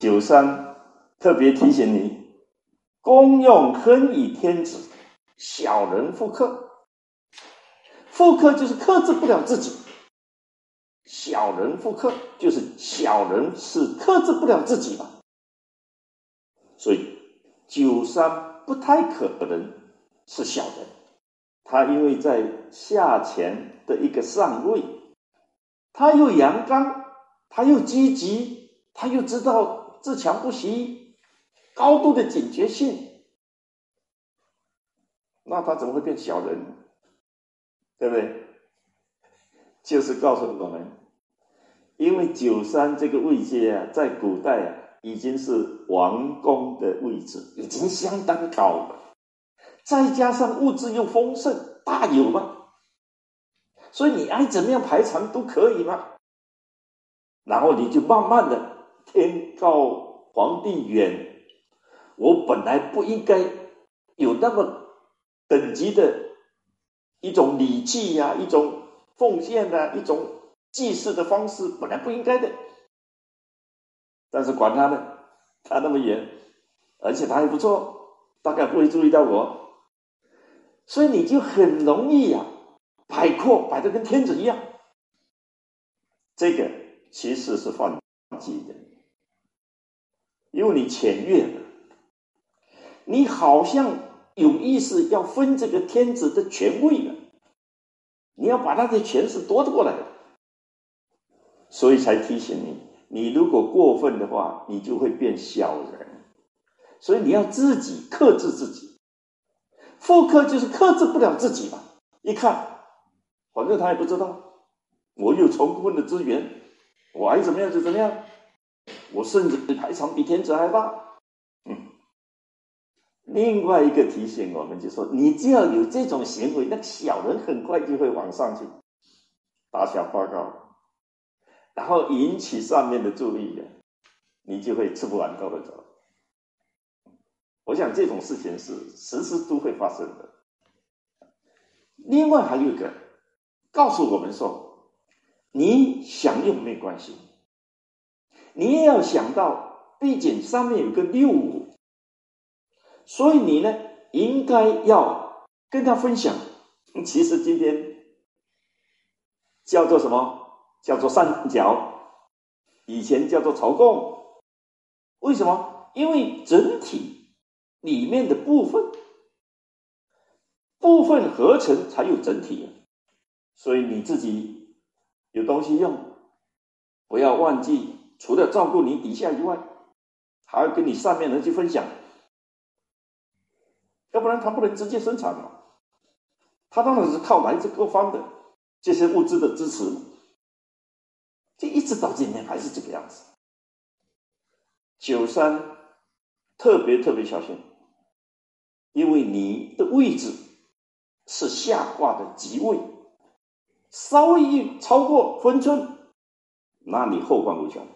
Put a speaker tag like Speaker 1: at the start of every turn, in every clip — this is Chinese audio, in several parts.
Speaker 1: 九三特别提醒你：功用亨以天子，小人复克。复克就是克制不了自己，小人复克就是小人是克制不了自己嘛。所以九三不太可能是小人，他因为在下潜的一个上位，他又阳刚，他又积极，他又知道自强不息，高度的警觉性，那他怎么会变小人？对不对？就是告诉我们，因为九三这个位阶啊，在古代啊，已经是王宫的位置，已经相当高了。再加上物质又丰盛，大有嘛。所以你爱怎么样排场都可以嘛。然后你就慢慢的天高皇帝远，我本来不应该有那么等级的。一种礼器呀，一种奉献的，一种祭祀的方式，本来不应该的。但是管他呢，他那么远，而且他还不错，大概不会注意到我，所以你就很容易呀，摆阔摆的跟天子一样。这个其实是犯忌的，因为你僭越了，你好像。有意识要分这个天子的权位了，你要把他的权势夺过来，所以才提醒你：你如果过分的话，你就会变小人。所以你要自己克制自己，复刻就是克制不了自己嘛。一看，反正他也不知道，我有充分的资源，我爱怎么样就怎么样，我甚至比排场比天子还大。嗯另外一个提醒，我们就说，你只要有这种行为，那小人很快就会往上去打小报告，然后引起上面的注意，你就会吃不完兜着走。我想这种事情是时时都会发生的。另外还有一个告诉我们说，你想用没关系，你也要想到，毕竟上面有个六五。所以你呢，应该要跟他分享。其实今天叫做什么？叫做三角，以前叫做朝贡。为什么？因为整体里面的部分，部分合成才有整体。所以你自己有东西用，不要忘记，除了照顾你底下以外，还要跟你上面人去分享。要不然他不能直接生产嘛，他当然是靠来自各方的这些物资的支持，就一直到今天还是这个样子。九三特别特别小心，因为你的位置是下卦的吉位，稍微一超过分寸，那你后患无穷，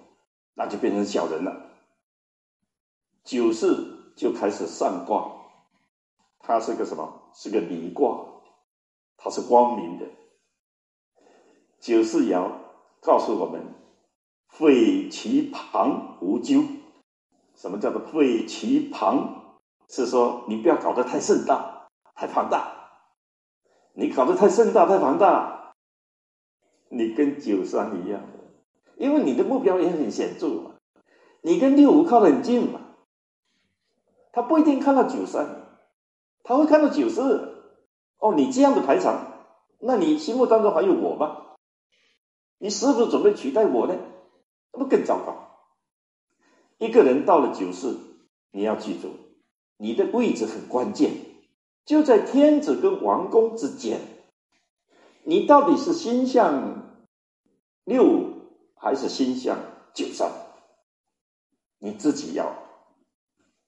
Speaker 1: 那就变成小人了。九四就开始上卦。它是个什么？是个离卦，它是光明的。九四爻告诉我们：废其旁无咎。什么叫做废其旁？是说你不要搞得太盛大、太庞大。你搞得太盛大、太庞大，你跟九三一样，因为你的目标也很显著嘛。你跟六五靠得很近嘛，他不一定看到九三。他会看到九四，哦，你这样的排场，那你心目当中还有我吗？你是不是准备取代我呢？那不更糟糕？一个人到了九四，你要记住，你的位置很关键，就在天子跟王公之间。你到底是心向六五还是心向九三？你自己要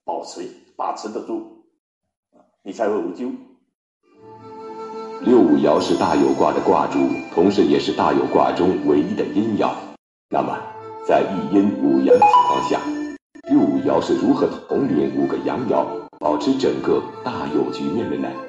Speaker 1: 保持把持得住。你才会无咎。
Speaker 2: 六五爻是大有卦的卦主，同时也是大有卦中唯一的阴爻。那么，在一阴五阳情况下，六五爻是如何统领五个阳爻，保持整个大有局面的呢？